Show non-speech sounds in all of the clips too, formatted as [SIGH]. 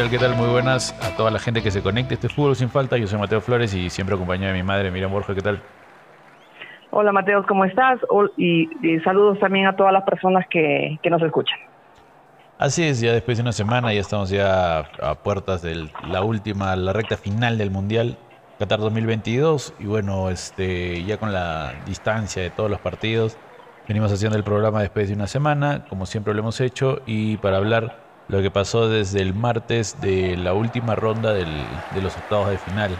tal? ¿Qué tal? Muy buenas a toda la gente que se conecte. Este es Fútbol Sin Falta. Yo soy Mateo Flores y siempre acompañado de mi madre, Miriam Borja. ¿Qué tal? Hola Mateo, ¿cómo estás? Y, saludos también a todas las personas que, nos escuchan. Así es, ya después de una semana ya estamos ya a puertas de la última, la recta final del Mundial Qatar 2022 y bueno, este ya con la distancia de todos los partidos, venimos haciendo el programa después de una semana, como siempre lo hemos hecho, y para hablar lo que pasó desde el martes de la última ronda del, de los octavos de final,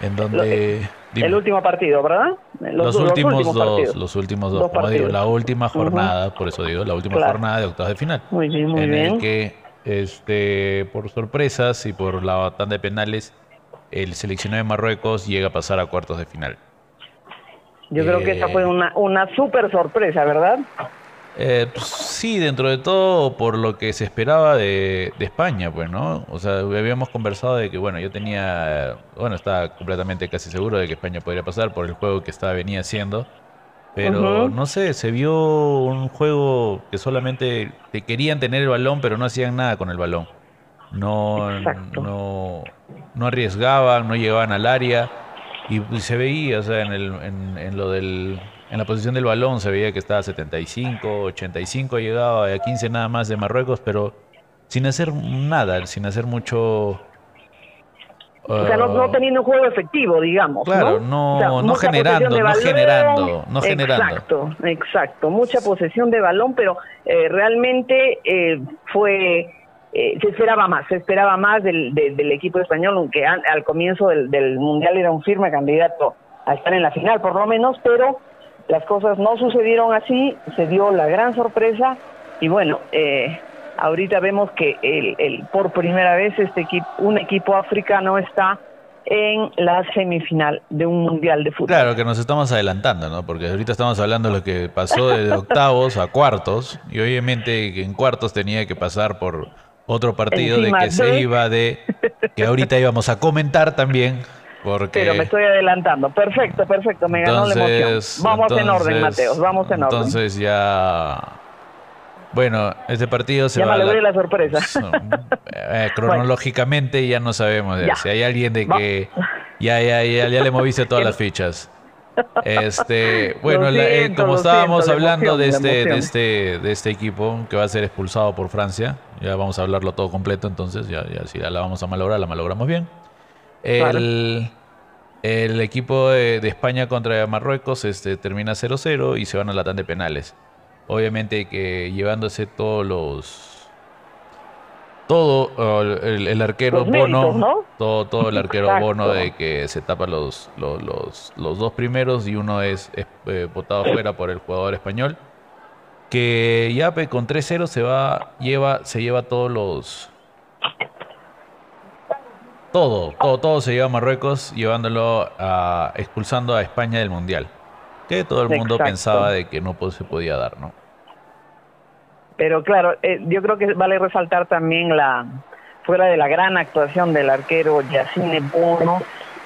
en donde... el último partido, ¿verdad? Los, últimos, dos, los últimos dos, como digo, la última jornada, por eso digo, la última jornada de octavos de final. Muy bien, muy en el que, este, por sorpresas y por la tanda de penales, el seleccionado de Marruecos llega a pasar a cuartos de final. Yo creo que esa fue eh, una, una súper sorpresa, ¿verdad? Eh, pues, sí, dentro de todo por lo que se esperaba de, España, pues, ¿no? O sea, habíamos conversado de que, bueno, yo tenía, bueno, estaba completamente casi seguro de que España podría pasar por el juego que estaba venía haciendo, pero no sé, se vio un juego que solamente te querían tener el balón, pero no hacían nada con el balón. No, no, no arriesgaban, no llegaban al área y, se veía, o sea, en, el, en lo del en la posición del balón se veía que estaba 75, 85, llegaba a 15 nada más de Marruecos, pero sin hacer nada, sin hacer mucho... o sea, no, uh, teniendo un juego efectivo, digamos. Claro, no, no, generando, no generando, no generando. Exacto, exacto. Mucha posesión de balón, pero eh, realmente eh, fue... Eh, se esperaba más, se esperaba más del, del equipo español, aunque al, comienzo del, del Mundial era un firme candidato a estar en la final, por lo menos, pero las cosas no sucedieron así, se dio la gran sorpresa y bueno, eh, ahorita vemos que el, el, por primera vez este equipo, un equipo africano está en la semifinal de un mundial de fútbol. Claro, que nos estamos adelantando, ¿no? Porque ahorita estamos hablando de lo que pasó de octavos a cuartos y obviamente en cuartos tenía que pasar por otro partido de que se iba de que ahorita íbamos a comentar también pero me estoy adelantando. Perfecto, perfecto. Me ganó la emoción. Vamos en orden, Mateos. Vamos en orden. Entonces ya. Bueno, este partido se ya va. Ya me la, sorpresa. [LAUGHS] Eh, [LAUGHS] cronológicamente ya no sabemos. Si hay alguien de que. Ya, ya, ya, ya le moviste todas [LAUGHS] las fichas. Este, bueno, eh, como estábamos hablando de, este, de, este, de este equipo que va a ser expulsado por Francia, ya vamos a hablarlo todo completo, entonces ya, ya si ya la vamos a malograr, la malogramos bien. El, el equipo de, España contra Marruecos este, termina 0-0 y se van a la tanda de penales. Obviamente que llevándose todos los todo el, arquero Bono, todo, todo el arquero [LAUGHS] Bono de que se tapa los, los, los, dos primeros y uno es, eh, botado fuera por el jugador español. Que ya con 3-0 se va, lleva, se lleva todos los, todo, todo, todo se lleva a Marruecos llevándolo a, expulsando a España del Mundial. Que todo el mundo pensaba de que no se podía dar, ¿no? Pero claro, eh, yo creo que vale resaltar también la, fuera de la gran actuación del arquero Yacine Bono,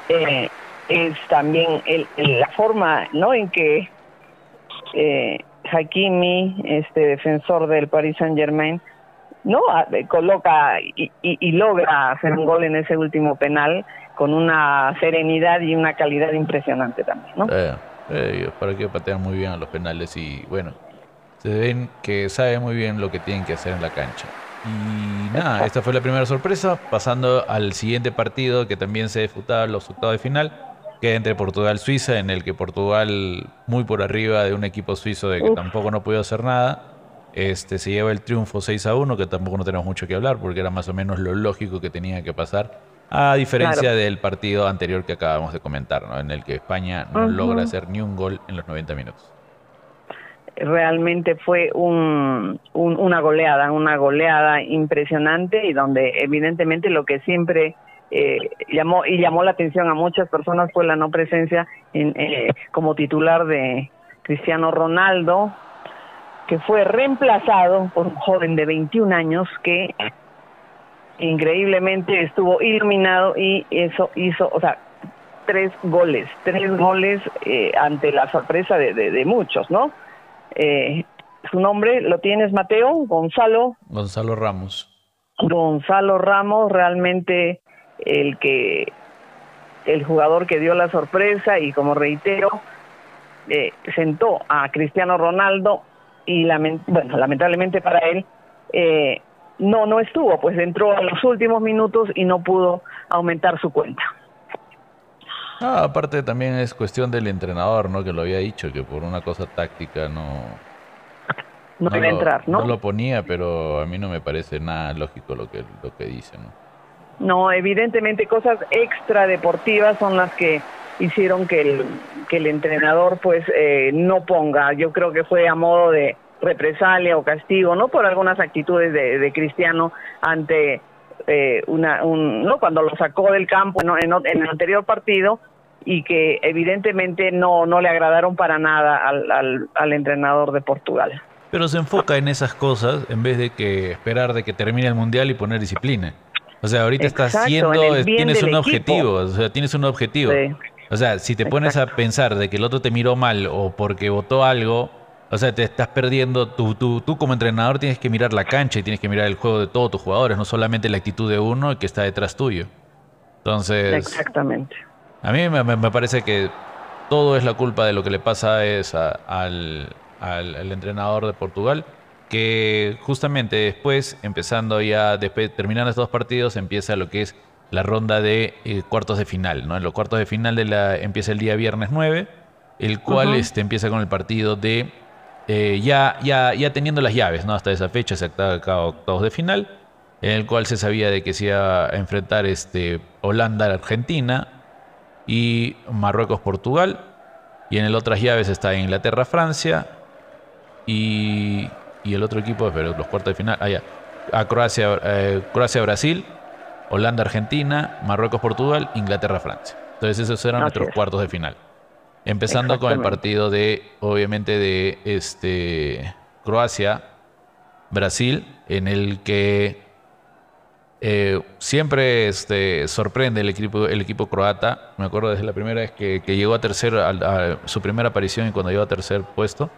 eh, es también el, la forma ¿no? en que eh, Hakimi, este defensor del Paris Saint Germain, no coloca y, logra hacer un gol en ese último penal con una serenidad y una calidad impresionante también, ¿no? Eh, eh, para que patean muy bien a los penales y bueno, se ven que sabe muy bien lo que tienen que hacer en la cancha. Y nada, esta fue la primera sorpresa, pasando al siguiente partido que también se disputaba los octavos de final, que entre Portugal y Suiza, en el que Portugal muy por arriba de un equipo suizo de que tampoco no pudo hacer nada este, se lleva el triunfo 6 a 1, que tampoco no tenemos mucho que hablar porque era más o menos lo lógico que tenía que pasar, a diferencia del partido anterior que acabamos de comentar, ¿no? en el que España no logra hacer ni un gol en los 90 minutos. Realmente fue un, una goleada, una goleada impresionante y donde evidentemente lo que siempre eh, llamó y llamó la atención a muchas personas fue la no presencia en, eh, como titular de Cristiano Ronaldo, que fue reemplazado por un joven de 21 años que increíblemente estuvo iluminado y eso hizo, o sea, tres goles, tres goles eh, ante la sorpresa de, de, muchos, ¿no? Eh, su nombre lo tienes, Mateo, Gonzalo. Gonzalo Ramos. Gonzalo Ramos realmente el que el jugador que dio la sorpresa y como reitero eh, sentó a Cristiano Ronaldo y bueno lamentablemente para él eh, no no estuvo pues entró a los últimos minutos y no pudo aumentar su cuenta ah, aparte también es cuestión del entrenador no que lo había dicho que por una cosa táctica no no, debe entrar, ¿no? No lo ponía, pero a mí no me parece nada lógico lo que, lo que dice, ¿no? No, evidentemente cosas extra deportivas son las que hicieron que el, que el entrenador pues eh, no ponga. Yo creo que fue a modo de represalia o castigo, ¿no? Por algunas actitudes de, de Cristiano ante eh, una, un, ¿no? Cuando lo sacó del campo en, en, el anterior partido y que evidentemente no, no le agradaron para nada al, al, al entrenador de Portugal pero se enfoca en esas cosas en vez de que esperar de que termine el mundial y poner disciplina. O sea, ahorita estás haciendo, tienes un objetivo, o sea, tienes un objetivo. O sea, si te pones a pensar de que el otro te miró mal o porque votó algo, o sea, te estás perdiendo, tú, tú, tú como entrenador tienes que mirar la cancha y tienes que mirar el juego de todos tus jugadores, no solamente la actitud de uno que está detrás tuyo. Entonces... Exactamente. A mí me, parece que todo es la culpa de lo que le pasa es al, al, entrenador de Portugal, que justamente después, empezando ya, después, terminando estos dos partidos, empieza lo que es la ronda de eh, cuartos de final, ¿no? En los cuartos de final de la, empieza el día viernes 9, el cual este, empieza con el partido de eh, ya, ya, ya teniendo las llaves, ¿no? Hasta esa fecha se acaba octavos de final, en el cual se sabía de que se iba a enfrentar este, Holanda-Argentina y Marruecos-Portugal. Y en el otras llaves está Inglaterra-Francia, y, el otro equipo, pero los cuartos de final, ah, a Croacia, eh, Croacia-Brasil, Holanda-Argentina, Marruecos-Portugal, Inglaterra-Francia. Entonces esos eran nuestros cuartos de final. Empezando con el partido de, obviamente, de este Croacia-Brasil, en el que eh, siempre este, sorprende el equipo, el equipo croata. Me acuerdo desde la primera vez que, llegó a tercer, a, su primera aparición y cuando llegó a tercer puesto.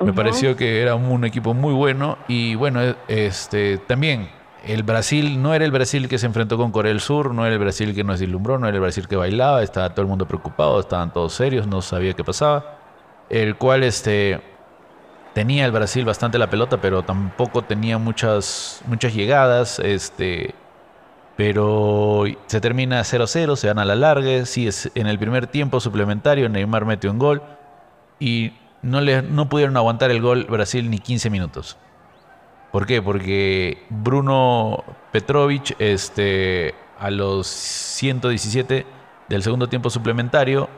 Me pareció que era un equipo muy bueno y bueno, este también el Brasil no era el Brasil que se enfrentó con Corea del Sur, no era el Brasil que nos ilumbró, no era el Brasil que bailaba, estaba todo el mundo preocupado, estaban todos serios, no sabía qué pasaba. El cual este tenía el Brasil bastante la pelota, pero tampoco tenía muchas muchas llegadas, este pero se termina 0-0, se van a la larga, sí es en el primer tiempo suplementario Neymar mete un gol y no, le, no pudieron aguantar el gol Brasil ni 15 minutos. ¿Por qué? Porque Bruno Petrovic este, a los 117 del segundo tiempo suplementario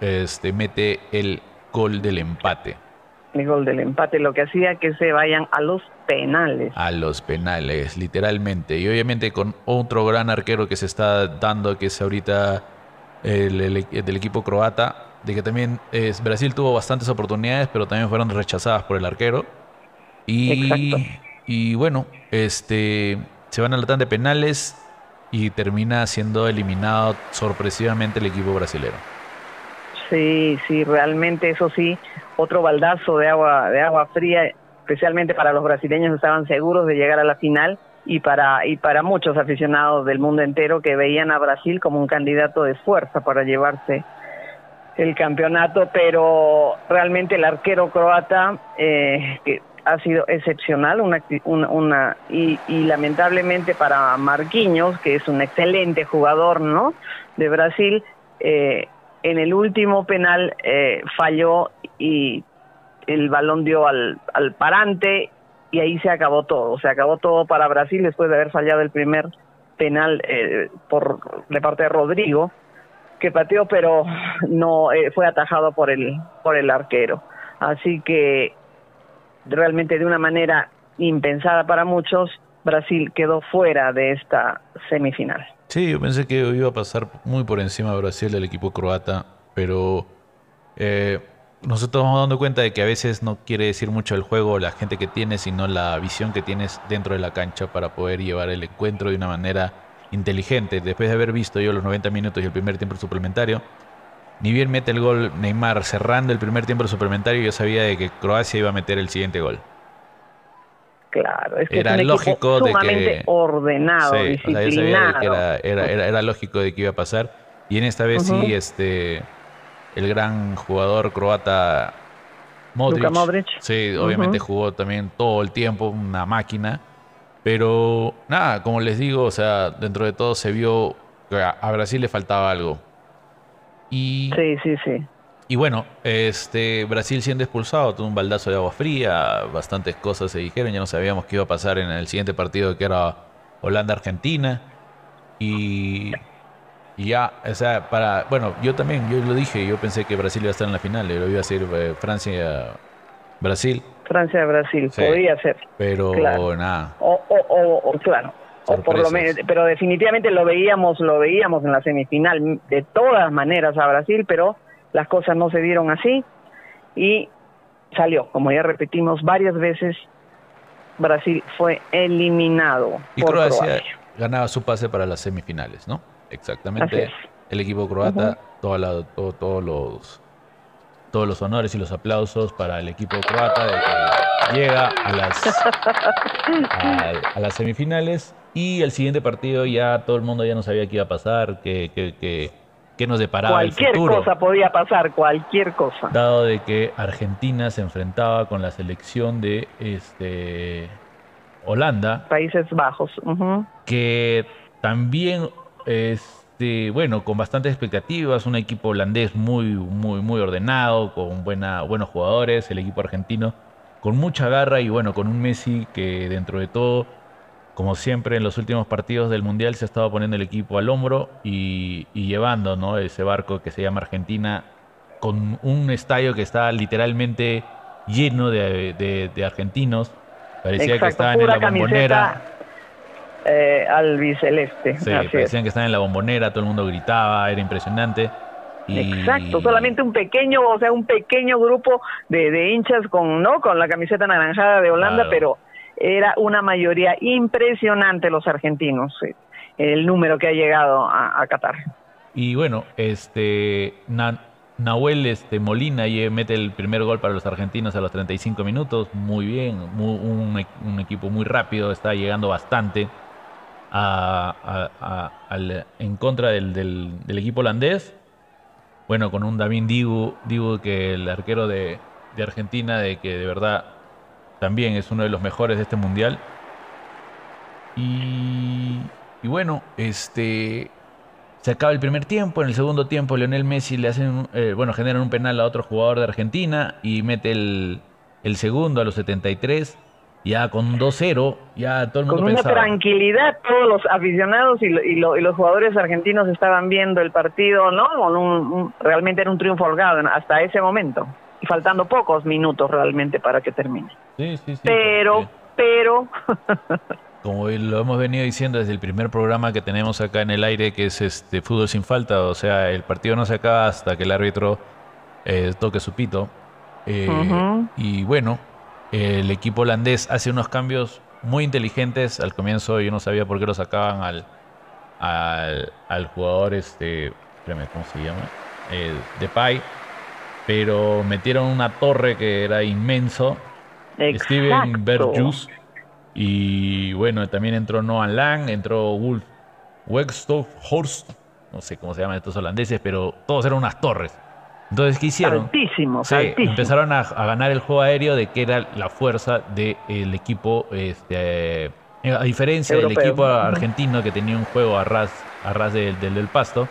este, mete el gol del empate. El gol del empate, lo que hacía que se vayan a los penales. A los penales, literalmente. Y obviamente con otro gran arquero que se está dando, que es ahorita el del equipo croata, de que también es, Brasil tuvo bastantes oportunidades, pero también fueron rechazadas por el arquero. Y, y bueno, este se van a la tanda de penales y termina siendo eliminado sorpresivamente el equipo brasilero. Sí, sí, realmente eso sí, otro baldazo de agua de agua fría, especialmente para los brasileños estaban seguros de llegar a la final y para y para muchos aficionados del mundo entero que veían a Brasil como un candidato de fuerza para llevarse el campeonato, pero realmente el arquero croata eh, que ha sido excepcional, una, una, y, lamentablemente para Marquinhos, que es un excelente jugador, ¿no? De Brasil, eh, en el último penal eh, falló y el balón dio al, al parante y ahí se acabó todo, se acabó todo para Brasil después de haber fallado el primer penal por de parte de Rodrigo que pateó, pero no eh, fue atajado por el, por el arquero. Así que realmente de una manera impensada para muchos, Brasil quedó fuera de esta semifinal. Sí, yo pensé que iba a pasar muy por encima de Brasil del equipo croata, pero eh, nos estamos dando cuenta de que a veces no quiere decir mucho el juego la gente que tienes, sino la visión que tienes dentro de la cancha para poder llevar el encuentro de una manera inteligente, después de haber visto yo los 90 minutos y el primer tiempo suplementario, ni bien mete el gol Neymar cerrando el primer tiempo suplementario, yo sabía de que Croacia iba a meter el siguiente gol. Claro, es que Era es un lógico de que- ordenado, Sí, o sea, yo sabía de que era, era, era, era lógico de que iba a pasar. Y en esta vez sí, este, el gran jugador croata Modric. Luka Modric. Sí, obviamente jugó también todo el tiempo, una máquina. Pero nada, como les digo, o sea, dentro de todo se vio que a Brasil le faltaba algo. Y, Sí, sí, sí. y bueno, este Brasil siendo expulsado, tuvo un baldazo de agua fría, bastantes cosas se dijeron, ya no sabíamos qué iba a pasar en el siguiente partido que era Holanda-Argentina. Y, y ya, o sea, para, bueno, yo también, yo lo dije, yo pensé que Brasil iba a estar en la final, lo iba a ser eh, Francia-Brasil, Francia-Brasil, Sí. podría ser. pero Claro. nada. O, o, o, o, claro. Por lo menos, pero definitivamente lo veíamos, lo veíamos en la semifinal de todas maneras a Brasil, pero las cosas no se dieron así y salió, como ya repetimos varias veces, Brasil fue eliminado Y por Croacia, Croacia. ganaba su pase para las semifinales, ¿no? Exactamente. El equipo croata, toda la- todo- todos los todos los honores y los aplausos para el equipo croata de que llega a las [LAUGHS] a, a las semifinales y el siguiente partido ya todo el mundo ya no sabía qué iba a pasar, qué, qué, qué- qué nos deparaba Cualquier el futuro. cosa podía pasar, cualquier cosa. Dado de que Argentina se enfrentaba con la selección de este Holanda, Países Bajos. que también, este, bueno, con bastantes expectativas, un equipo holandés muy, muy, muy ordenado, con buena, buenos jugadores, el equipo argentino con mucha garra y bueno, con un Messi que dentro de todo, como siempre en los últimos partidos del Mundial, se ha estado poniendo el equipo al hombro y, y llevando ¿no? ese barco que se llama Argentina con un estadio que está literalmente lleno de, de- de argentinos. Parecía que estaban en la bombonera. eh, albiceleste. Sí, así es. parecían que estaban en la bombonera, todo el mundo gritaba, era impresionante. Y- Exacto, solamente un pequeño, o sea, un pequeño grupo de, de hinchas con, ¿no? Con la camiseta anaranjada de Holanda, Claro. pero era una mayoría impresionante los argentinos, sí, el número que ha llegado a, Qatar. Y bueno, este Na- Nahuel este, Molina ye- mete el primer gol para los argentinos a los 35 minutos. Muy bien, e- un equipo muy rápido, está llegando bastante a- en contra del, del- del equipo holandés. Bueno, con un David Dibu, Dibu que el arquero de, de Argentina, de que de verdad también es uno de los mejores de este mundial. Y, y bueno, este se acaba el primer tiempo. En el segundo tiempo, Lionel Messi le hacen, un- eh, bueno, generan un penal a otro jugador de Argentina y mete el, el segundo a los 73. Ya con 2-0, ya todo el mundo Con una pensaba. tranquilidad, todos los aficionados y, lo- y lo- y los jugadores argentinos estaban viendo el partido, ¿no? Un- un- realmente era un triunfo holgado hasta ese momento. Y faltando pocos minutos realmente para que termine. Sí, sí, sí, Pero, pero, [LAUGHS] como lo hemos venido diciendo desde el primer programa que tenemos acá en el aire, que es este fútbol sin falta, o sea, el partido no se acaba hasta que el árbitro eh, toque su pito. Eh. Y bueno, el equipo holandés hace unos cambios muy inteligentes. Al comienzo yo no sabía por qué lo sacaban al, al, al jugador, este, espérame, ¿cómo se llama? Eh, Depay. Pero metieron una torre que era inmenso. Steven exacto. Berjus. Y bueno, también entró Noah Lang, entró Wolf Wegstoff Horst. No sé cómo se llaman estos holandeses, pero todos eran unas torres. Entonces, ¿qué hicieron? Altísimos, Sí, empezaron a, a ganar el juego aéreo de que era la fuerza del equipo, este, eh, a diferencia Europeo. del equipo argentino que tenía un juego a ras, a ras del, del, del pasto,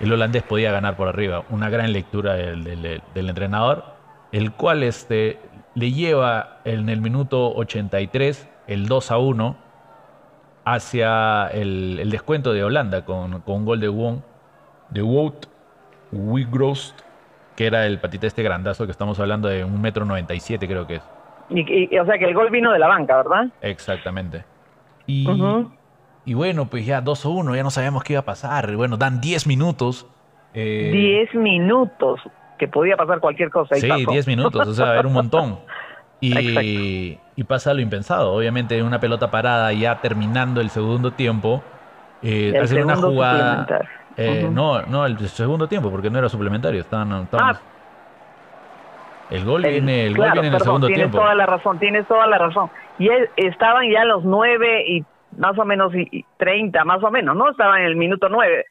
el holandés podía ganar por arriba. Una gran lectura del, del- del entrenador, el cual este, le lleva en el minuto 83 el 2 a 1 hacia el, el descuento de Holanda con, con un gol de Wong, de Wout Wigrost, que era el patita este grandazo que estamos hablando de un metro 97 creo que es. Y, y- o sea que el gol vino de la banca, ¿verdad? Exactamente. Y. y bueno, pues ya 2 a 1, ya no sabíamos qué iba a pasar. Y bueno, dan 10 minutos. eh, Diez minutos, que podía pasar cualquier cosa. y Sí, pasó. 10 minutos, o sea, era un montón. [LAUGHS] Y, y pasa lo impensado. Obviamente, una pelota parada ya terminando el segundo tiempo, eh, El hacen una jugada. eh. No, no, el segundo tiempo, porque no era suplementario. Estaban, estaban- Ah. El gol viene, el gol viene en el segundo tienes tiempo. toda la razón, tienes toda la razón. Y estaban ya los nueve y más o menos y, 30, más o menos, ¿no? Estaban en el minuto nueve.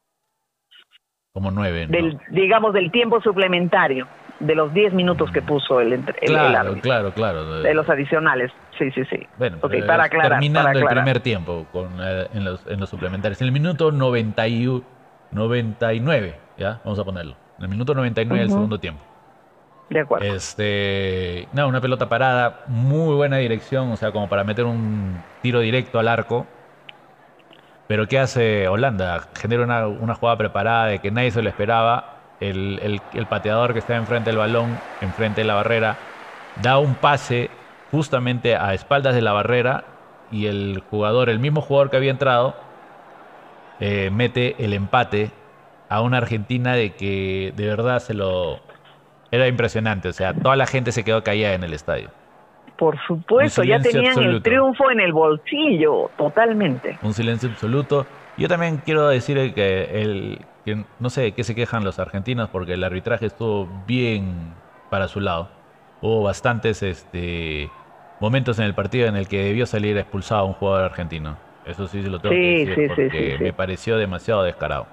Como nueve, ¿no? Del, digamos, del tiempo suplementario, de los diez minutos que puso el, el, claro, claro, claro. De los adicionales, sí, sí, sí. Bueno, okay, para aclarar, terminando el primer tiempo con, eh, en, los, en los suplementarios. En el minuto 91, 99, ¿ya? Vamos a ponerlo. En el minuto 99 del segundo tiempo. De acuerdo. Este, no, una pelota parada, muy buena dirección, o sea, como para meter un tiro directo al arco. Pero ¿qué hace Holanda? Genera una, una jugada preparada de que nadie se lo esperaba. El, el, el, pateador que está enfrente del balón, enfrente de la barrera, da un pase justamente a espaldas de la barrera y el jugador, el mismo jugador que había entrado, eh, mete el empate a una Argentina de que de verdad se lo... Era impresionante, o sea, toda la gente se quedó callada en el estadio. Por supuesto, ya tenían el triunfo en el bolsillo, totalmente. Un silencio absoluto. Yo también quiero decir que, el, que no sé de qué se quejan los argentinos porque el arbitraje estuvo bien para su lado. Hubo bastantes este, momentos en el partido en el que debió salir expulsado un jugador argentino. Eso sí se lo tengo que decir porque me pareció demasiado descarado.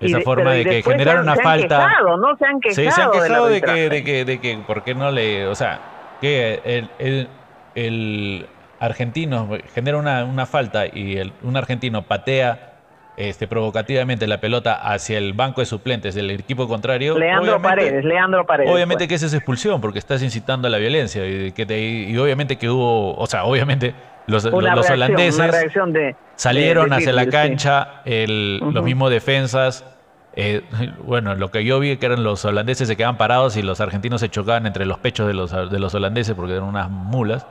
Esa forma de que generaron una falta. Han quejado, ¿no? Se han quejado, sí, se han quejado de, que, de, que, de que, ¿por qué no le. O sea, que el, el, el argentino genera una, una falta y el, un argentino patea este, provocativamente la pelota hacia el banco de suplentes del equipo contrario. Leandro Paredes, Leandro Paredes. Obviamente que esa es expulsión porque estás incitando a la violencia y, que te, y obviamente que hubo, o sea, obviamente los, los reacción, holandeses de, salieron de, de hacia la cancha, el, uh -huh. los mismos defensas. Eh, [LAUGHS] bueno, lo que yo vi que eran los holandeses se quedaban parados y los argentinos se chocaban entre los pechos de los, de los holandeses porque eran unas mulas.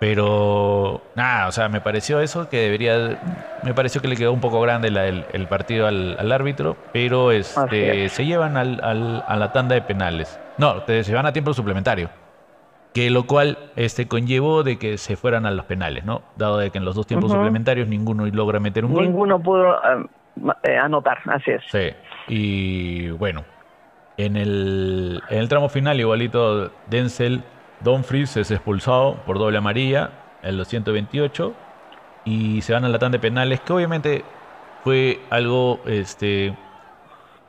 Pero nada, o sea, me pareció eso que debería. Me pareció que le quedó un poco grande la, el, el, partido al, al, árbitro, pero este, se llevan al, al, a la tanda de penales. No, se van a tiempo suplementario. Que lo cual este, conllevó de que se fueran a los penales, ¿no? Dado de que en los dos tiempos uh -huh. suplementarios ninguno logra meter un gol. Ninguno pudo eh, anotar, así es. Sí, y bueno, en el, en el tramo final, igualito Denzel Dumfries es expulsado por doble amarilla en los 128 y se van a la tanda de penales, que obviamente fue algo este,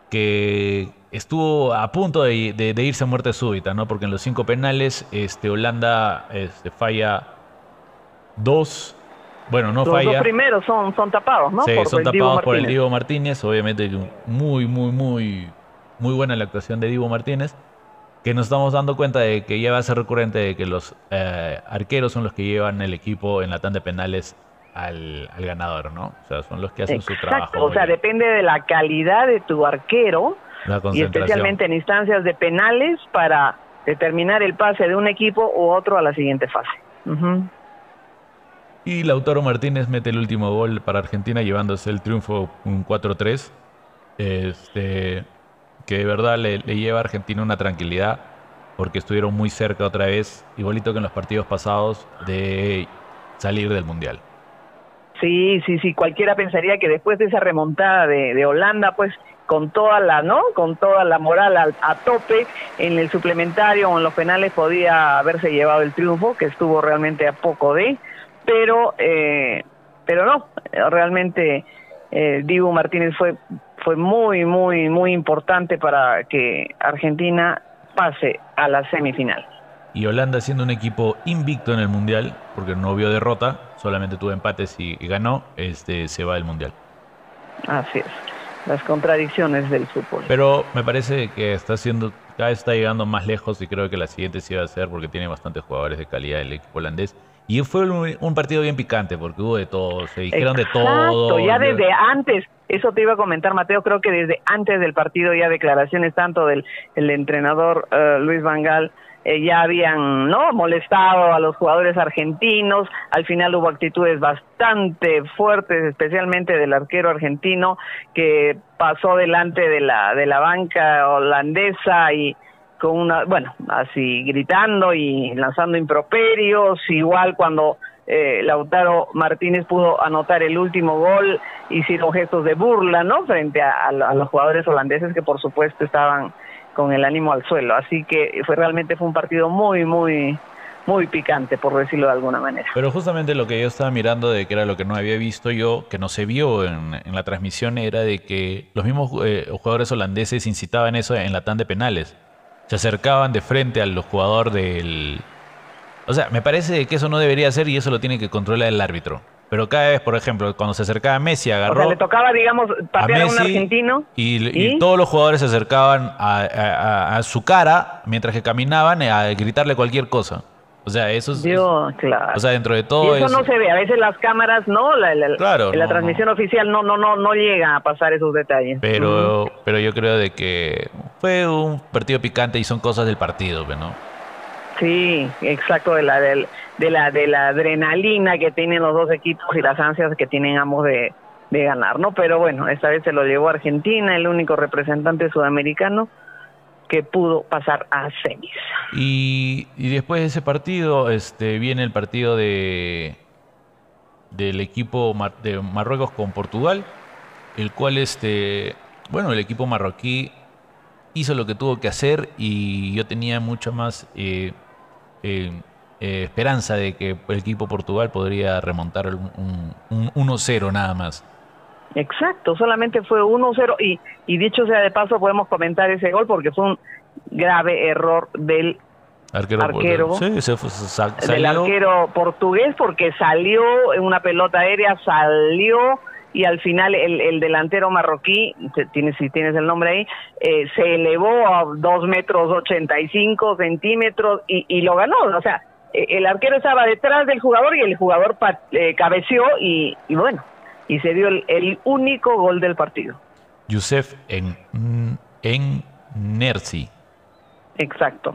que estuvo a punto de, de, de, irse a muerte súbita, ¿no? Porque en los cinco penales este, Holanda este, falla dos. Bueno, no los falla. Los primeros son, son tapados, ¿no? Sí, por son tapados por el Diego Martínez. Obviamente, muy, muy, muy, muy buena la actuación de Diego Martínez que nos estamos dando cuenta de que ya va a ser recurrente de que los eh, arqueros son los que llevan el equipo en la tanda de penales al, al, ganador, ¿no? O sea, son los que hacen Exacto. su trabajo. O sea, depende de la calidad de tu arquero y especialmente en instancias de penales para determinar el pase de un equipo u otro a la siguiente fase. Uh -huh. Y Lautaro Martínez mete el último gol para Argentina llevándose el triunfo un 4-3. Este, que de verdad le, le, lleva a Argentina una tranquilidad porque estuvieron muy cerca otra vez, igualito que en los partidos pasados, de salir del Mundial. Sí, sí, sí, cualquiera pensaría que después de esa remontada de, de Holanda, pues con toda la, ¿no? Con toda la moral a, a, tope en el suplementario o en los penales podía haberse llevado el triunfo, que estuvo realmente a poco de, pero, eh, pero no, realmente eh, Dibu Martínez fue fue muy, muy, muy importante para que Argentina pase a la semifinal. Y Holanda siendo un equipo invicto en el Mundial, porque no vio derrota, solamente tuvo empates y, y ganó, este, se va del Mundial. Así es, las contradicciones del fútbol. Pero me parece que está haciendo, cada vez está llegando más lejos y creo que la siguiente sí va a ser porque tiene bastantes jugadores de calidad el equipo holandés. Y fue un, un partido bien picante porque hubo de todo, se dijeron Exacto, de todo. ya desde antes, eso te iba a comentar Mateo, creo que desde antes del partido ya declaraciones tanto del el entrenador uh, Luis Vangal eh, ya habían no molestado a los jugadores argentinos, al final hubo actitudes bastante fuertes, especialmente del arquero argentino que pasó delante de la de la banca holandesa y con una, bueno, así gritando y lanzando improperios, igual cuando eh, Lautaro Martínez pudo anotar el último gol, hicieron gestos de burla, ¿no? Frente a, a, a los jugadores holandeses que por supuesto estaban con el ánimo al suelo. Así que fue realmente fue un partido muy, muy, muy picante, por decirlo de alguna manera. Pero justamente lo que yo estaba mirando, de que era lo que no había visto yo, que no se vio en, la transmisión, era de que los mismos eh, jugadores holandeses incitaban eso en la tanda de penales. Se acercaban de frente al jugador del... O sea, me parece que eso no debería ser y eso lo tiene que controlar el árbitro. Pero cada vez, por ejemplo, cuando se acercaba Messi, agarró. O sea, le tocaba, digamos, patear a, un argentino. Y, todos los jugadores se acercaban a, su cara mientras que caminaban a gritarle cualquier cosa. O sea, eso es. claro. O sea, dentro de todo. Y eso, no se ve. A veces las cámaras, no. La, claro. En la transmisión oficial no, no, no, no llega a pasar esos detalles. Pero, pero yo creo de que fue un partido picante y son cosas del partido, ¿no? Sí, exacto, de la, de, la, de la adrenalina que tienen los dos equipos y las ansias que tienen ambos de, de ganar, ¿no? Pero bueno, esta vez se lo llevó Argentina, el único representante sudamericano que pudo pasar a semis. Y, y después de ese partido, este, viene el partido de del equipo de Marruecos con Portugal, el cual este, bueno, el equipo marroquí hizo lo que tuvo que hacer y yo tenía mucho más eh, eh, eh, esperanza de que el equipo Portugal podría remontar un, 1-0 nada más. Exacto, solamente fue 1-0 y, y dicho sea de paso podemos comentar ese gol porque fue un grave error del arquero, arquero del arquero portugués porque salió en una pelota aérea, salió y al final el, delantero marroquí, tienes, si tienes el nombre ahí, eh, se elevó a 2 metros 85 centímetros y, y lo ganó. O sea, eh, el arquero estaba detrás del jugador y el jugador eh, cabeció y, bueno, y se dio el, único gol del partido. Yusef en, en Nersi. Exacto.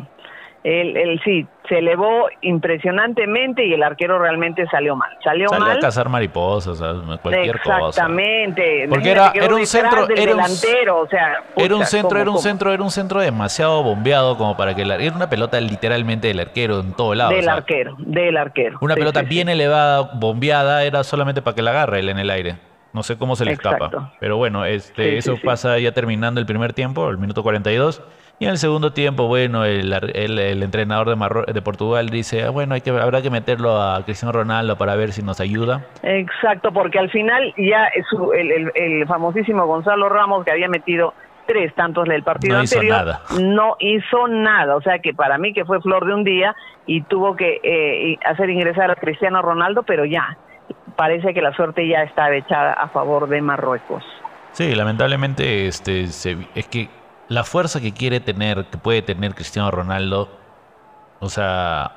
Él, sí, se elevó impresionantemente y el arquero realmente salió mal. Salió, mal. a cazar mariposas, cualquier cosa. Exactamente. Porque era, era un centro, era un, delantero, o sea, era un centro, era un centro, era un centro demasiado bombeado como para que era una pelota literalmente del arquero en todo lado. Del arquero, del arquero. Una pelota bien elevada, bombeada, era solamente para que la agarre él en el aire. No sé cómo se le escapa. Pero bueno, este, eso pasa ya terminando el primer tiempo, el minuto 42. Y en el segundo tiempo, bueno, el, el, entrenador de, de Portugal dice, ah, bueno, hay que, habrá que meterlo a Cristiano Ronaldo para ver si nos ayuda. Exacto, porque al final ya el, el, famosísimo Gonzalo Ramos, que había metido tres tantos del partido no anterior, hizo nada. no hizo nada. O sea que para mí que fue flor de un día y tuvo que eh, hacer ingresar a Cristiano Ronaldo, pero ya, parece que la suerte ya está echada a favor de Marruecos. Sí, lamentablemente este, es que la fuerza que quiere tener, que puede tener Cristiano Ronaldo, o sea,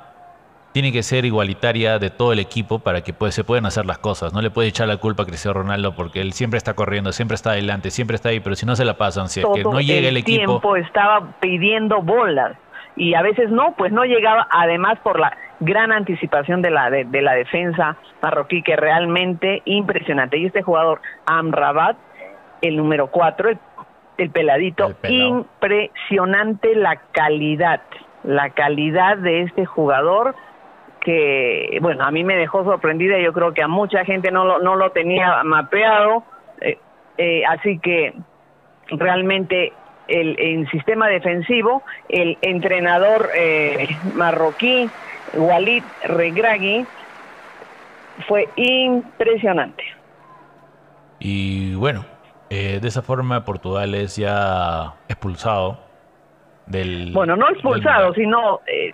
tiene que ser igualitaria de todo el equipo para que pues, se puedan hacer las cosas. No le puede echar la culpa a Cristiano Ronaldo porque él siempre está corriendo, siempre está adelante, siempre está ahí, pero si no se la pasan, si es que no llega el, equipo. tiempo estaba pidiendo bolas y a veces no, pues no llegaba, además por la gran anticipación de la, de, la defensa marroquí, que realmente impresionante. Y este jugador, Amrabat, el número 4, el el peladito, impresionante la calidad, la calidad de este jugador que, bueno, a mí me dejó sorprendida, yo creo que a mucha gente no lo, no lo tenía mapeado, eh, eh, así que realmente el, el, sistema defensivo, el entrenador eh, marroquí, Walid Regragui, fue impresionante. Y bueno, eh, de esa forma Portugal es ya expulsado del... Bueno, no expulsado, sino eh,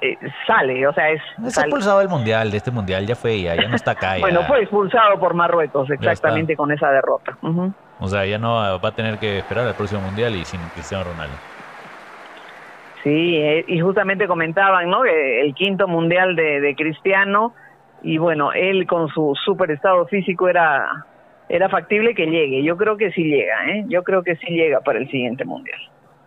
eh, sale, o sea, es... Es expulsado del Mundial, de este Mundial, ya fue, ya, ya no está acá. [LAUGHS] bueno, fue expulsado por Marruecos, exactamente con esa derrota. O sea, ya no va a tener que esperar al próximo Mundial y sin Cristiano Ronaldo. Sí, y justamente comentaban, ¿no? El quinto Mundial de, de Cristiano, y bueno, él con su super estado físico era era factible que llegue. Yo creo que sí llega, ¿eh? Yo creo que sí llega para el siguiente mundial.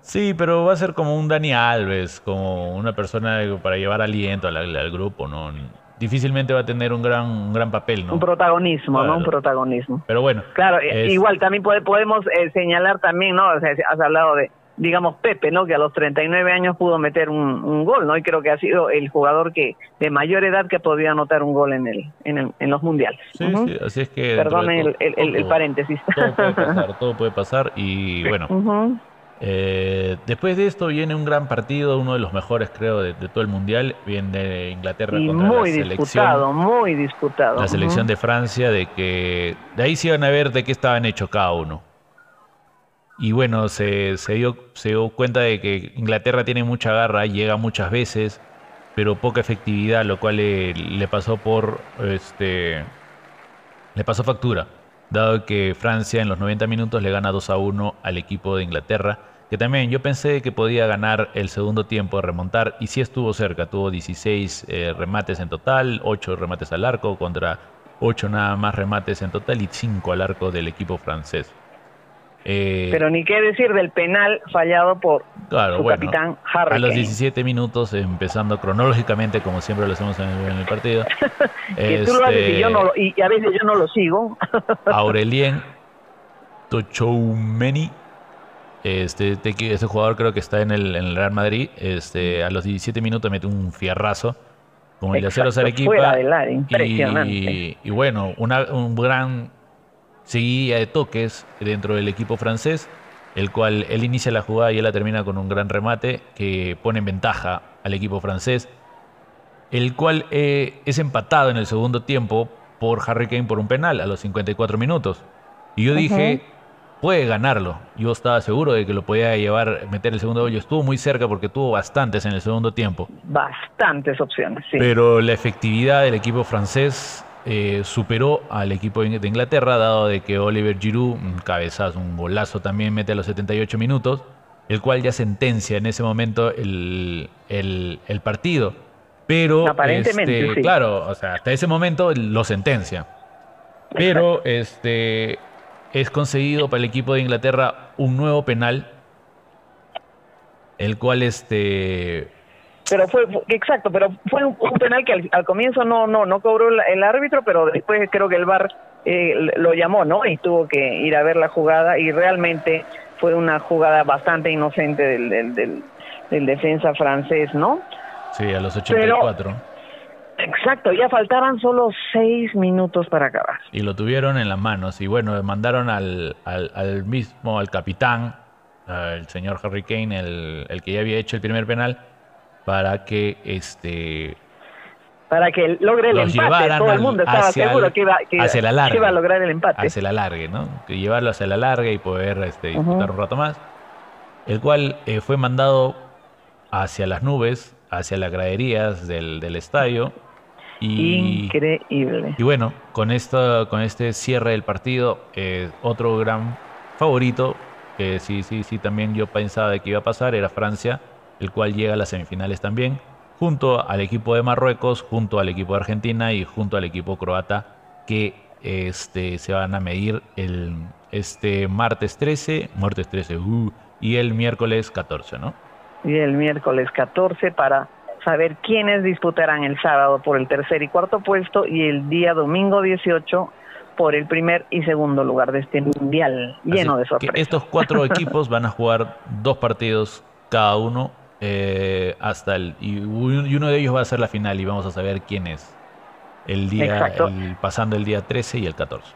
Sí, pero va a ser como un Dani Alves, como una persona para llevar aliento al, grupo, ¿no? Difícilmente va a tener un gran, un gran papel, ¿no? Un protagonismo, ¿no? Un protagonismo. Pero bueno. Claro, igual también podemos eh, señalar también, ¿no? O sea, has hablado de, digamos, Pepe, ¿no? Que a los 39 años pudo meter un, gol, ¿no? Y creo que ha sido el jugador que de mayor edad que podía anotar un gol en el en, en los mundiales. Sí, sí, así es que... El, el, paréntesis. Todo puede pasar, todo puede pasar [LAUGHS] y bueno. Eh, después de esto viene un gran partido, uno de los mejores creo de, todo el mundial, viene Inglaterra contra muy la disputado, muy disputado. La selección de Francia, de que de ahí se iban a ver de qué estaban hechos cada uno. Y bueno, se, dio, se dio cuenta de que Inglaterra tiene mucha garra, llega muchas veces, pero poca efectividad, lo cual le, pasó por este le pasó factura, dado que Francia en los 90 minutos le gana 2 a 1 al equipo de Inglaterra que también yo pensé que podía ganar el segundo tiempo, remontar, y sí estuvo cerca, tuvo 16 eh, remates en total, 8 remates al arco contra 8 nada más remates en total y 5 al arco del equipo francés. Eh, Pero ni qué decir del penal fallado por su capitán Harry. A los 17 minutos, empezando cronológicamente, como siempre lo hacemos en el, partido. [LAUGHS] que tú lo haces y, yo no, y, a veces yo no lo sigo. [LAUGHS] Aurelien Tochoumeni este, este, jugador creo que está en el, Real Madrid. Este, a los 17 minutos mete un fierrazo. Como el de hacer Arequipa. Y, y, bueno, una, un gran seguida de toques dentro del equipo francés, el cual él inicia la jugada y él la termina con un gran remate que pone en ventaja al equipo francés, el cual eh, es empatado en el segundo tiempo por Harry Kane por un penal a los 54 minutos. Y yo dije, puede ganarlo. Yo estaba seguro de que lo podía llevar, meter el segundo gol. Estuvo muy cerca porque tuvo bastantes en el segundo tiempo. Bastantes opciones, sí. Pero la efectividad del equipo francés eh, superó al equipo de Inglaterra, dado de que Oliver Giroud, un cabezazo, un golazo también mete a los 78 minutos, el cual ya sentencia en ese momento el, el, partido. Pero, Aparentemente, este, claro, o sea, hasta ese momento lo sentencia. Pero este es conseguido para el equipo de Inglaterra un nuevo penal, el cual este pero fue, exacto, pero fue un, penal que al, comienzo no no no cobró el, árbitro, pero después creo que el VAR eh, lo llamó, ¿no? Y tuvo que ir a ver la jugada y realmente fue una jugada bastante inocente del, del, defensa francés, ¿no? Sí, a los 84. Exacto, ya faltaban solo seis minutos para acabar. Y lo tuvieron en las manos. Y bueno, mandaron al, al, mismo, al capitán, el señor Harry Kane, el, el, que ya había hecho el primer penal, para que este para que logre el empate. Todo el mundo estaba seguro que, iba, que, iba, a lograr el empate. Hacia la larga, ¿no? Que llevarlo hacia la larga y poder este, disputar un rato más. El cual eh, fue mandado hacia las nubes, hacia las graderías del, del estadio Increíble. Y bueno, con, esto, con este cierre del partido, eh, otro gran favorito, que sí, sí, sí, también yo pensaba de que iba a pasar, era Francia, el cual llega a las semifinales también, junto al equipo de Marruecos, junto al equipo de Argentina y junto al equipo croata, que este, se van a medir el este martes 13, martes 13, uh, y el miércoles 14, ¿no? Y el miércoles 14 para saber quiénes disputarán el sábado por el tercer y cuarto puesto y el día domingo 18 por el primer y segundo lugar de este mundial lleno de sorpresas. estos cuatro [LAUGHS] equipos van a jugar dos partidos cada uno eh, hasta el y uno de ellos va a ser la final y vamos a saber quién es el día pasando el día 13 y el 14.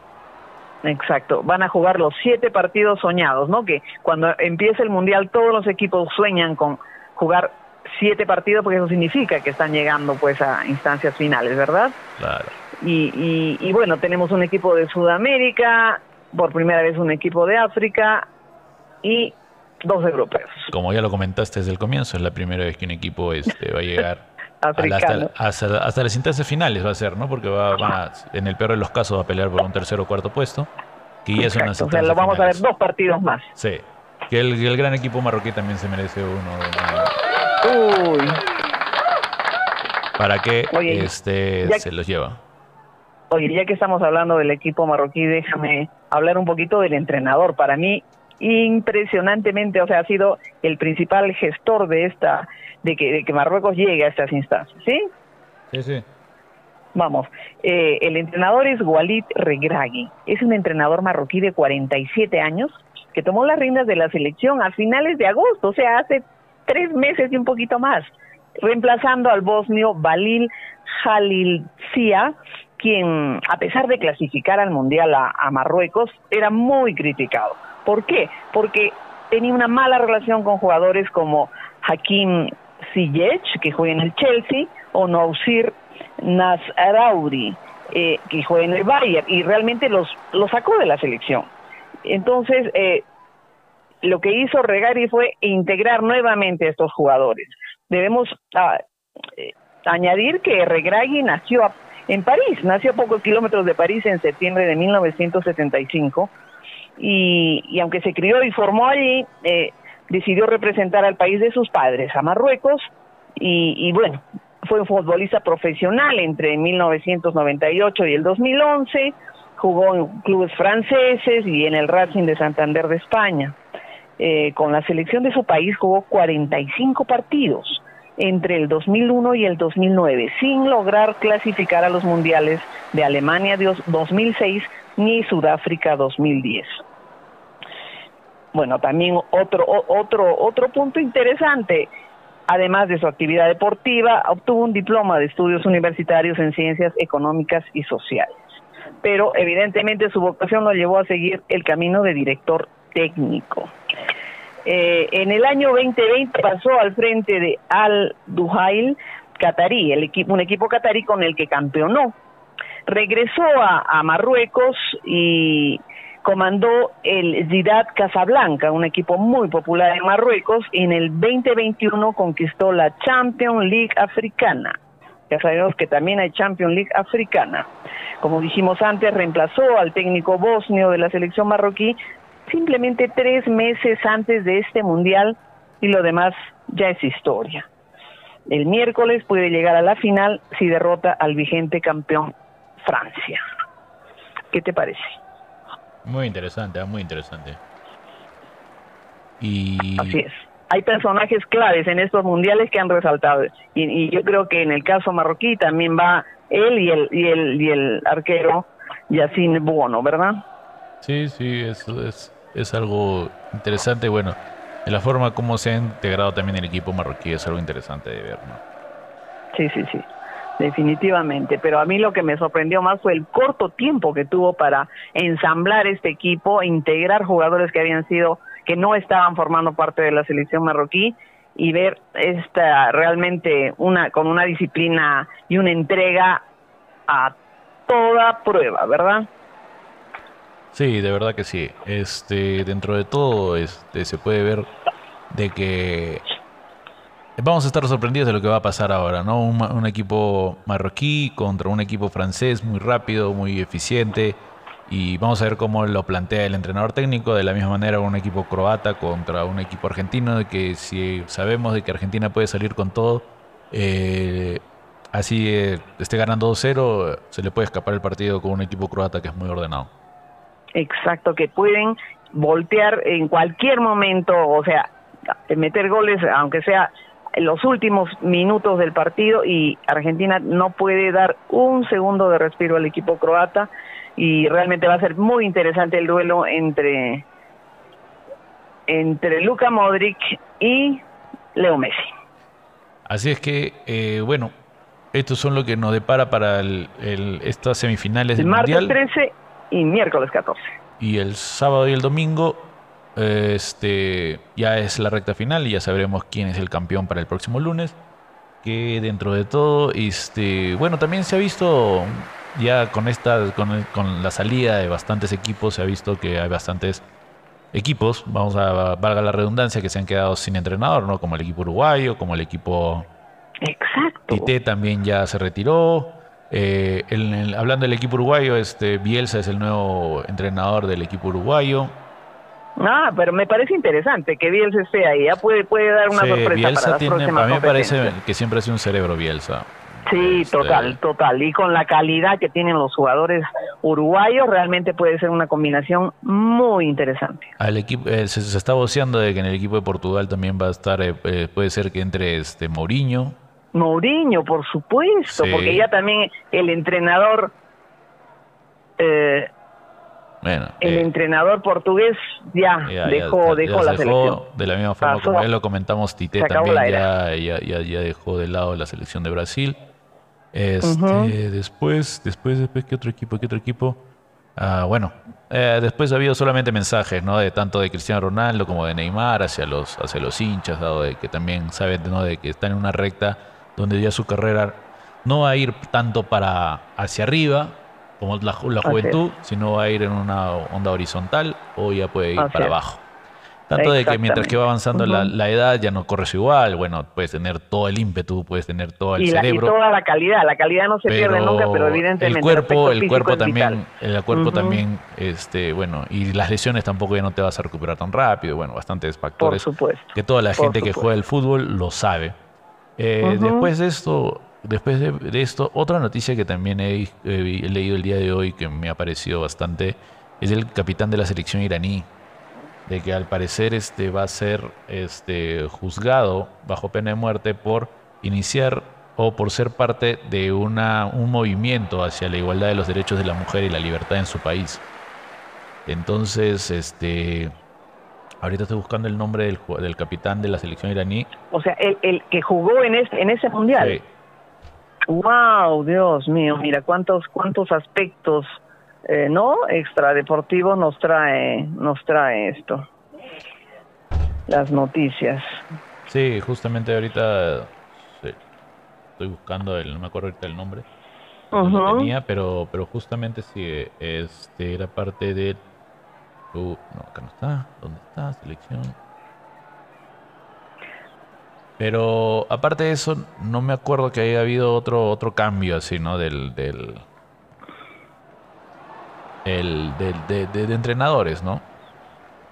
Exacto, van a jugar los siete partidos soñados, ¿no? Que cuando empiece el mundial todos los equipos sueñan con jugar siete partidos porque eso significa que están llegando pues a instancias finales, ¿verdad? Claro. Y, y, bueno, tenemos un equipo de Sudamérica, por primera vez un equipo de África y dos europeos. Como ya lo comentaste desde el comienzo, es la primera vez que un equipo este, va a llegar [LAUGHS] hasta, hasta, las instancias finales va a ser, ¿no? Porque va, va, en el peor de los casos va a pelear por un tercer o cuarto puesto. Que ya son o sea, lo vamos a ver dos partidos más. Sí. Que el, el, gran equipo marroquí también se merece uno. Uy. ¿Para qué este, se los lleva? Oye, ya que estamos hablando del equipo marroquí, déjame hablar un poquito del entrenador. Para mí, impresionantemente, o sea, ha sido el principal gestor de esta, de que, de que Marruecos llegue a estas instancias, ¿sí? Sí, sí. Vamos, eh, el entrenador es Walid Regragui, es un entrenador marroquí de 47 años que tomó las riendas de la selección a finales de agosto, o sea, hace tres meses y un poquito más, reemplazando al bosnio Balil Cia, quien, a pesar de clasificar al Mundial a, Marruecos, era muy criticado. ¿Por qué? Porque tenía una mala relación con jugadores como Hakim Ziyech, que juega en el Chelsea, o Nausir Nasraoui, eh, que juega en el Bayern, y realmente los, los sacó de la selección. Entonces, eh, lo que hizo Regari fue integrar nuevamente a estos jugadores. Debemos ah, eh, añadir que Regragui nació en París, nació a pocos kilómetros de París en septiembre de 1975 y, y aunque se crió y formó allí, eh, decidió representar al país de sus padres, a Marruecos, y, bueno, fue un futbolista profesional entre 1998 y el 2011, jugó en clubes franceses y en el Racing de Santander de España. Eh, con la selección de su país jugó 45 partidos entre el 2001 y el 2009, sin lograr clasificar a los mundiales de Alemania 2006 ni Sudáfrica 2010. Bueno, también otro otro otro punto interesante, además de su actividad deportiva, obtuvo un diploma de estudios universitarios en ciencias económicas y sociales. Pero evidentemente su vocación lo llevó a seguir el camino de director técnico. Eh, en el año 2020 pasó al frente de Al Duhail Qatarí, el equipo, un equipo catarí con el que campeonó. Regresó a, Marruecos y comandó el Zidane Casablanca, un equipo muy popular en Marruecos. En el 2021 conquistó la Champions League africana. Ya sabemos que también hay Champions League africana. Como dijimos antes, reemplazó al técnico bosnio de la selección marroquí simplemente tres meses antes de este mundial y lo demás ya es historia. El miércoles puede llegar a la final si derrota al vigente campeón Francia. ¿Qué te parece? Muy interesante, ah, muy interesante. Y... Así es. Hay personajes claves en estos mundiales que han resaltado. Y, yo creo que en el caso marroquí también va él y el, y el, y el arquero Yacine Bono, ¿verdad? Sí, sí, eso es, es algo interesante. Bueno, en la forma como se ha integrado también el equipo marroquí es algo interesante de ver, ¿no? Sí, sí, sí definitivamente, pero a mí lo que me sorprendió más fue el corto tiempo que tuvo para ensamblar este equipo, e integrar jugadores que habían sido, que no estaban formando parte de la selección marroquí y ver esta realmente una con una disciplina y una entrega a toda prueba, ¿verdad? Sí, de verdad que sí. Este, dentro de todo, este, se puede ver de que Vamos a estar sorprendidos de lo que va a pasar ahora, ¿no? Un, equipo marroquí contra un equipo francés muy rápido, muy eficiente. Y vamos a ver cómo lo plantea el entrenador técnico. De la misma manera, un equipo croata contra un equipo argentino. De que si sabemos de que Argentina puede salir con todo, eh, así eh, esté ganando 2-0, se le puede escapar el partido con un equipo croata que es muy ordenado. Exacto, que pueden voltear en cualquier momento, o sea, meter goles, aunque sea en los últimos minutos del partido y Argentina no puede dar un segundo de respiro al equipo croata y realmente va a ser muy interesante el duelo entre entre Luka Modric y Leo Messi. Así es que, eh, bueno, estos son lo que nos depara para el, estas semifinales del Martes Mundial. 13 y miércoles 14. Y el sábado y el domingo este, ya es la recta final y ya sabremos quién es el campeón para el próximo lunes. Que dentro de todo, este, bueno, también se ha visto ya con esta, con, con la salida de bastantes equipos, se ha visto que hay bastantes equipos, vamos a valga la redundancia, que se han quedado sin entrenador, ¿no? Como el equipo uruguayo, como el equipo Exacto. Tite también ya se retiró. Eh, hablando del equipo uruguayo, este Bielsa es el nuevo entrenador del equipo uruguayo. Ah, pero me parece interesante que Bielsa esté ahí. Ya puede, puede dar una sorpresa Bielsa para las tiene, próximas A mí me parece que siempre ha sido un cerebro Bielsa. Sí, Este, total, total. Y con la calidad que tienen los jugadores uruguayos, realmente puede ser una combinación muy interesante. Al equipo, eh, se, se está voceando de que en el equipo de Portugal también va a estar, eh, eh, puede ser que entre este Mourinho. Mourinho, por supuesto, Sí. porque ya también el entrenador, eh, Bueno, el eh, entrenador portugués ya, dejó, ya dejó la dejó, selección. De la misma forma Pasó. como ya lo comentamos, Tite también ya, ya, ya, ya dejó de lado la selección de Brasil. Este, después, después, después, ¿qué otro equipo? ¿Qué otro equipo? Ah, bueno, eh, después ha habido solamente mensajes, ¿no? De tanto de Cristiano Ronaldo como de Neymar hacia los, hacia los hinchas, dado de que también saben, ¿no? De que están en una recta donde ya su carrera no va a ir tanto para hacia arriba como la, la juventud, sino va a ir en una onda horizontal o ya puede ir para abajo. Tanto de que mientras que va avanzando la, edad ya no corres igual, bueno, puedes tener todo el ímpetu, puedes tener todo el cerebro. y toda la calidad, la calidad no se pierde nunca, pero evidentemente el cuerpo, el, cuerpo también, el cuerpo también, este, bueno, y las lesiones tampoco ya no te vas a recuperar tan rápido, bueno, bastantes factores. Por supuesto. Que toda la gente que juega el fútbol lo sabe. Eh, después de esto, después de, esto, otra noticia que también he, he leído el día de hoy que me ha parecido bastante es el capitán de la selección iraní de que al parecer este va a ser este juzgado bajo pena de muerte por iniciar o por ser parte de una, un movimiento hacia la igualdad de los derechos de la mujer y la libertad en su país. Entonces, este ahorita estoy buscando el nombre del, del capitán de la selección iraní. O sea, el, el que jugó en ese, en ese mundial. Sí. Wow, Dios mío, mira cuántos cuántos aspectos eh, no extradeportivo nos trae nos trae esto las noticias sí justamente ahorita estoy buscando el no me acuerdo ahorita el nombre no tenía pero pero justamente sí este era parte de no acá no está dónde está selección pero aparte de eso no me acuerdo que haya habido otro otro cambio así no del del el de, de, entrenadores, ¿no?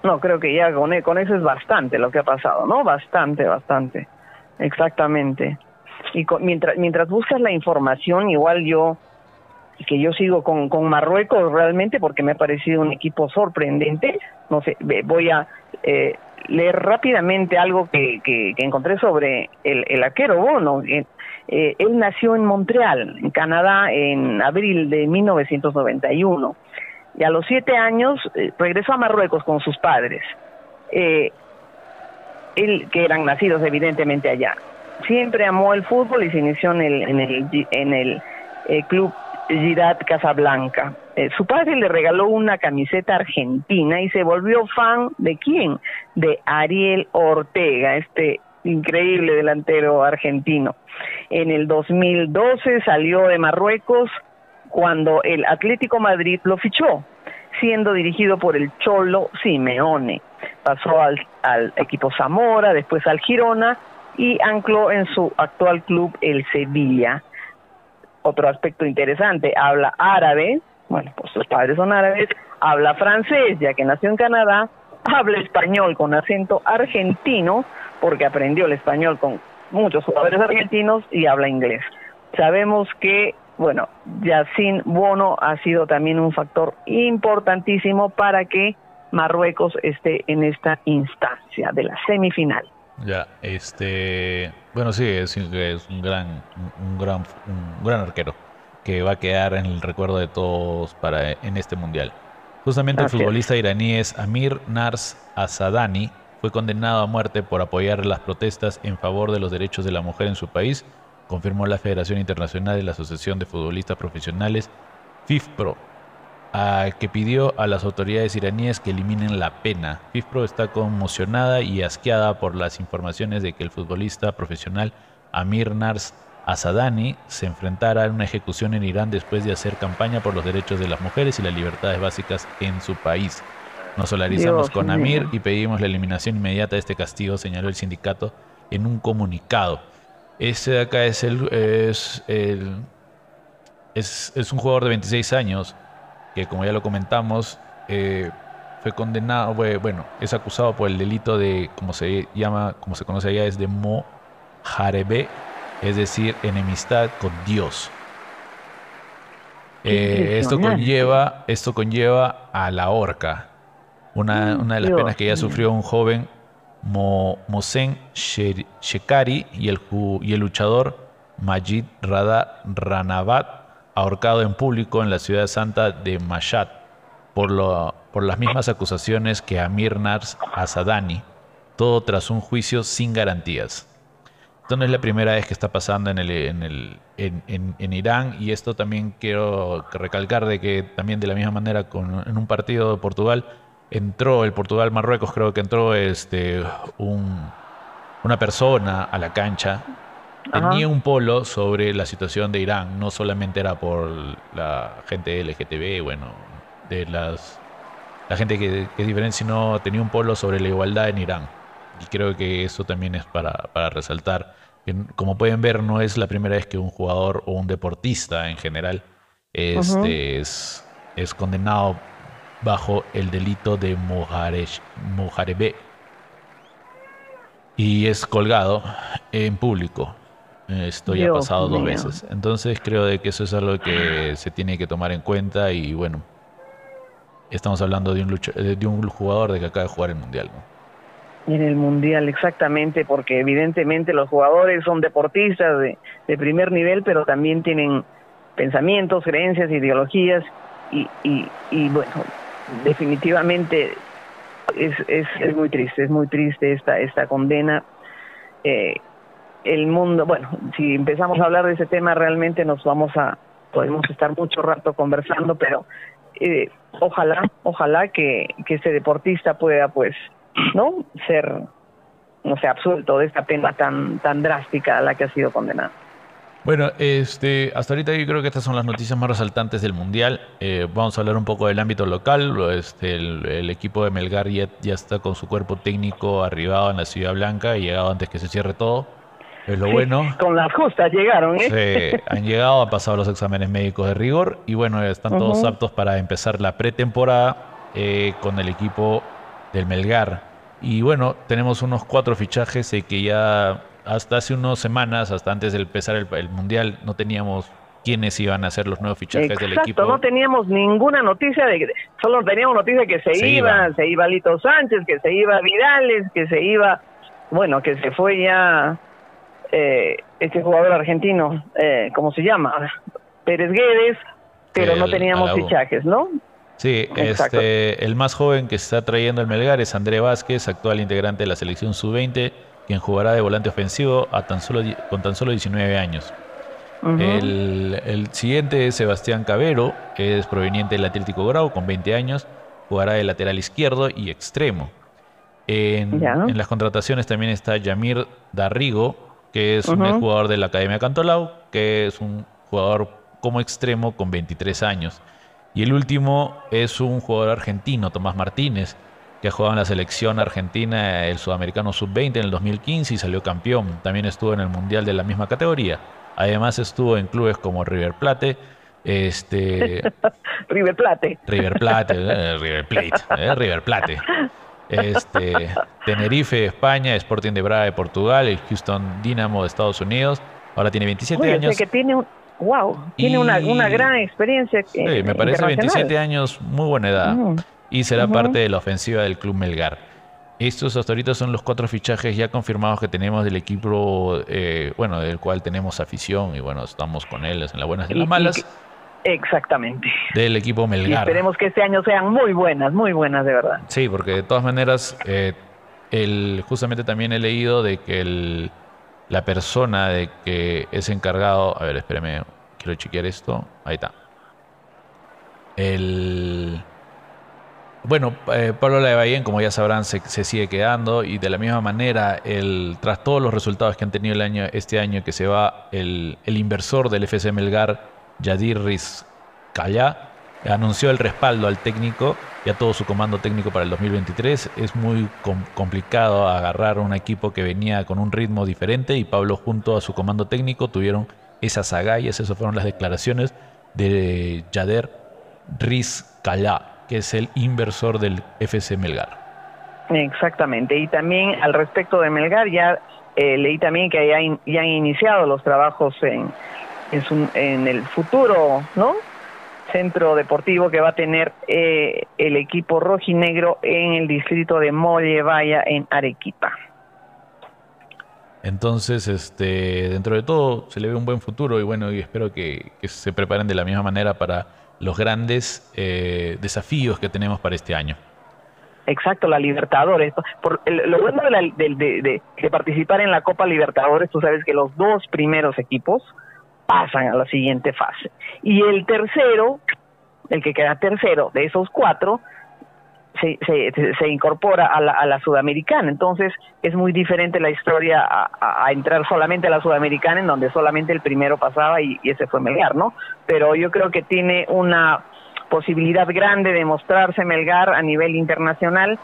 No, creo que ya con, con eso es bastante lo que ha pasado, ¿no? Bastante, bastante. Exactamente. Y mientras, mientras buscas la información, igual yo, que yo sigo con, con Marruecos realmente porque me ha parecido un equipo sorprendente, no sé, voy a eh, leer rápidamente algo que, que, encontré sobre el, el arquero Bono. Eh, él nació en Montreal, en Canadá, en abril de 1991 y a los siete años eh, regresó a Marruecos con sus padres, eh, él, que eran nacidos evidentemente allá. Siempre amó el fútbol y se inició en el, en el, en el club Girat Casablanca. su padre le regaló una camiseta argentina y se volvió fan de quién? De Ariel Ortega, este increíble delantero argentino. En el 2012 salió de Marruecos cuando el Atlético Madrid lo fichó, siendo dirigido por el Cholo Simeone. Pasó al, equipo Zamora, después al Girona y ancló en su actual club el Sevilla. Otro aspecto interesante, habla árabe, bueno, pues sus padres son árabes, habla francés, ya que nació en Canadá, habla español con acento argentino, porque aprendió el español con muchos jugadores argentinos y habla inglés. Sabemos que bueno, Yacine Bono ha sido también un factor importantísimo para que Marruecos esté en esta instancia de la semifinal. Ya, este, bueno, sí, es, un gran, un gran, un gran arquero que va a quedar en el recuerdo de todos para en este mundial. Justamente el futbolista iraní es Amir Nars Asadani fue condenado a muerte por apoyar las protestas en favor de los derechos de la mujer en su país confirmó la Federación Internacional de la Asociación de Futbolistas Profesionales, FIFPRO, que pidió a las autoridades iraníes que eliminen la pena. FIFPRO está conmocionada y asqueada por las informaciones de que el futbolista profesional Amir Nars Asadani se enfrentara a una ejecución en Irán después de hacer campaña por los derechos de las mujeres y las libertades básicas en su país. Nos solidarizamos con Amir y pedimos la eliminación inmediata de este castigo, señaló el sindicato en un comunicado. Este de acá es el, es el es, es, un jugador de 26 años que, como ya lo comentamos, eh, fue condenado, bueno, es acusado por el delito de, como se llama, como se conoce allá, es de mojarebe, es decir, enemistad con Dios. Eh, esto conlleva, esto conlleva a la horca, una, una de las penas que ya sufrió un joven Mosen Shekari y el, y el luchador Majid Rada Ranabat, ahorcado en público en la ciudad santa de Mashhad por, lo, por las mismas acusaciones que Amir Nars Asadani, todo tras un juicio sin garantías. Esto no es la primera vez que está pasando en, el, en, el, en, en, Irán y esto también quiero recalcar de que también de la misma manera con, en un partido de Portugal entró el Portugal-Marruecos, creo que entró este, un, una persona a la cancha, tenía un polo sobre la situación de Irán, no solamente era por la gente LGTB, bueno, de las la gente que, que es diferente, sino tenía un polo sobre la igualdad en Irán. Y creo que eso también es para, para resaltar. Que, como pueden ver, no es la primera vez que un jugador o un deportista en general este, es, es condenado bajo el delito de mojarebe y es colgado en público. Esto ya ha pasado dos veces. Entonces creo de que eso es algo que se tiene que tomar en cuenta y bueno, estamos hablando de un, de un jugador de que acaba de jugar el Mundial. En el Mundial, exactamente, porque evidentemente los jugadores son deportistas de, de primer nivel, pero también tienen pensamientos, creencias, ideologías y, y, y bueno, definitivamente es, es, es, muy triste, es muy triste esta, esta condena. Eh, el mundo, bueno, si empezamos a hablar de ese tema realmente nos vamos a, podemos estar mucho rato conversando, pero eh, ojalá, ojalá que, que este deportista pueda pues, ¿no? Ser, no sé, absuelto de esta pena tan, tan drástica a la que ha sido condenado. Bueno, este, hasta ahorita yo creo que estas son las noticias más resaltantes del Mundial. Eh, vamos a hablar un poco del ámbito local. Este, el, equipo de Melgar ya, está con su cuerpo técnico arribado en la Ciudad Blanca y llegado antes que se cierre todo. Es lo bueno. Con las justas llegaron, ¿eh? Sí, han llegado, han pasado los exámenes médicos de rigor y bueno, están todos aptos para empezar la pretemporada eh, con el equipo del Melgar. Y bueno, tenemos unos cuatro fichajes eh, que ya hasta hace unas semanas, hasta antes de empezar el, Mundial, no teníamos quiénes iban a ser los nuevos fichajes del equipo. no teníamos ninguna noticia de solo teníamos noticia que se, iba, se iba Lito Sánchez, que se iba Vidales, que se iba, bueno, que se fue ya eh, este jugador argentino, eh, ¿cómo se llama? Pérez Guedes, pero no teníamos fichajes, ¿no? Sí, este, el más joven que se está trayendo el Melgar es André Vázquez, actual integrante de la selección sub-20 quien jugará de volante ofensivo a tan solo, con tan solo 19 años. el, siguiente es Sebastián Cabero, que es proveniente del Atlético Grau, con 20 años, jugará de lateral izquierdo y extremo. En, las contrataciones también está Yamir Darrigo, que es un jugador de la Academia Cantolao, que es un jugador como extremo con 23 años. Y el último es un jugador argentino, Tomás Martínez, que ha jugado en la selección argentina, el sudamericano sub-20 en el 2015 y salió campeón. También estuvo en el mundial de la misma categoría. Además estuvo en clubes como River Plate, este [LAUGHS] River Plate, River Plate, eh, River Plate, eh, River Plate. Este, Tenerife, España, Sporting de Braga de Portugal, el Houston Dynamo de Estados Unidos. Ahora tiene 27 años. que tiene wow, tiene una, una, gran experiencia. Sí, me parece 27 años, muy buena edad. Mm y será parte de la ofensiva del Club Melgar. Estos hasta ahorita son los cuatro fichajes ya confirmados que tenemos del equipo, eh, bueno, del cual tenemos afición y bueno, estamos con él en las buenas y en las malas. Exactamente. Del equipo Melgar. Y esperemos que este año sean muy buenas, muy buenas de verdad. Sí, porque de todas maneras, eh, el, justamente también he leído de que el, la persona de que es encargado, a ver, espérame, quiero chequear esto, ahí está. El bueno, eh, Pablo Lavallén, como ya sabrán, se, sigue quedando y de la misma manera, el, tras todos los resultados que han tenido el año, este año que se va, el, inversor del FC Melgar, Yadir Rizcaya, anunció el respaldo al técnico y a todo su comando técnico para el 2023. Es muy complicado agarrar un equipo que venía con un ritmo diferente y Pablo junto a su comando técnico tuvieron esas agallas, esas fueron las declaraciones de Yadir Rizcaya que es el inversor del FC Melgar. Exactamente, y también al respecto de Melgar, ya eh, leí también que ya, han iniciado los trabajos en, en, el futuro, ¿no? Centro deportivo que va a tener eh, el equipo rojinegro en el distrito de Molle Vaya en Arequipa. Entonces, este, dentro de todo, se le ve un buen futuro y bueno, y espero que se preparen de la misma manera para los grandes eh, desafíos que tenemos para este año. Exacto, la Libertadores. Por, lo bueno de, de, participar en la Copa Libertadores, tú sabes que los dos primeros equipos pasan a la siguiente fase. Y el tercero, el que queda tercero de esos cuatro, se, se, incorpora a la, a la, sudamericana. Entonces es muy diferente la historia a, entrar solamente a la sudamericana, en donde solamente el primero pasaba y, ese fue Melgar, ¿no? Pero yo creo que tiene una posibilidad grande de mostrarse Melgar a nivel internacional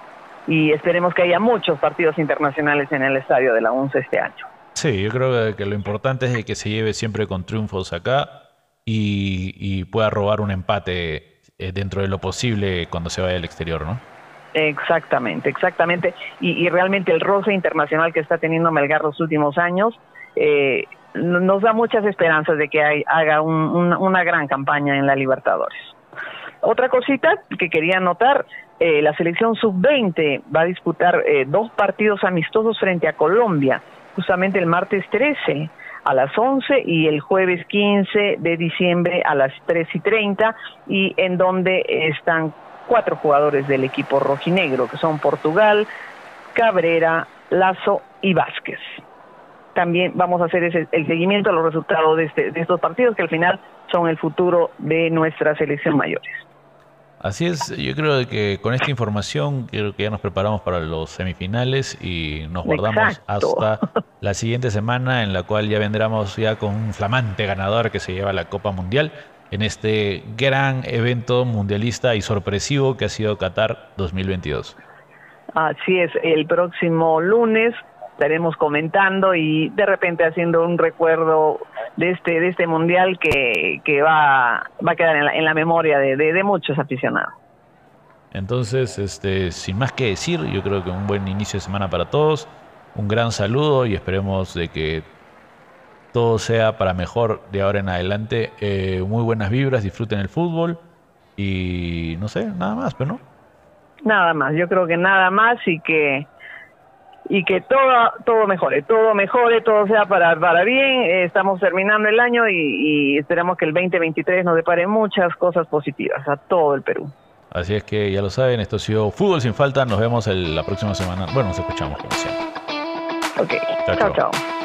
y esperemos que haya muchos partidos internacionales en el estadio de la UNCE este año. Sí, yo creo que lo importante es que se lleve siempre con triunfos acá y, pueda robar un empate eh, dentro de lo posible cuando se vaya al exterior, ¿no? Exactamente, exactamente. Y, realmente el roce internacional que está teniendo Melgar los últimos años eh, nos da muchas esperanzas de que haga una gran campaña en la Libertadores. Otra cosita que quería notar, eh, la selección sub-20 va a disputar dos partidos amistosos frente a Colombia, justamente el martes 13 a las 11 y el jueves 15 de diciembre a las 3 y 30 y en donde están cuatro jugadores del equipo rojinegro que son Portugal, Cabrera, Lazo y Vázquez. También vamos a hacer ese, el seguimiento a los resultados de, este, de estos partidos que al final son el futuro de nuestra selección mayores. Así es, yo creo que con esta información creo que ya nos preparamos para los semifinales y nos guardamos hasta [LAUGHS] la siguiente semana en la cual ya vendremos ya con un flamante ganador que se lleva la Copa Mundial en este gran evento mundialista y sorpresivo que ha sido Qatar 2022. Así es, el próximo lunes estaremos comentando y de repente haciendo un recuerdo de este de este mundial que, que va, va a quedar en la, en la memoria de, de, muchos aficionados. Entonces, este, sin más que decir, yo creo que un buen inicio de semana para todos, un gran saludo y esperemos de que todo sea para mejor de ahora en adelante. Eh, muy buenas vibras, disfruten el fútbol y no sé, nada más, pero no. Nada más, yo creo que nada más y que y que todo, todo mejore, todo mejore, todo sea para, para bien. estamos terminando el año y, esperamos que el 2023 nos depare muchas cosas positivas a todo el Perú. Así es que ya lo saben, esto ha sido Fútbol sin falta. Nos vemos la próxima semana. Bueno, nos escuchamos como siempre. Ok, chao. chao.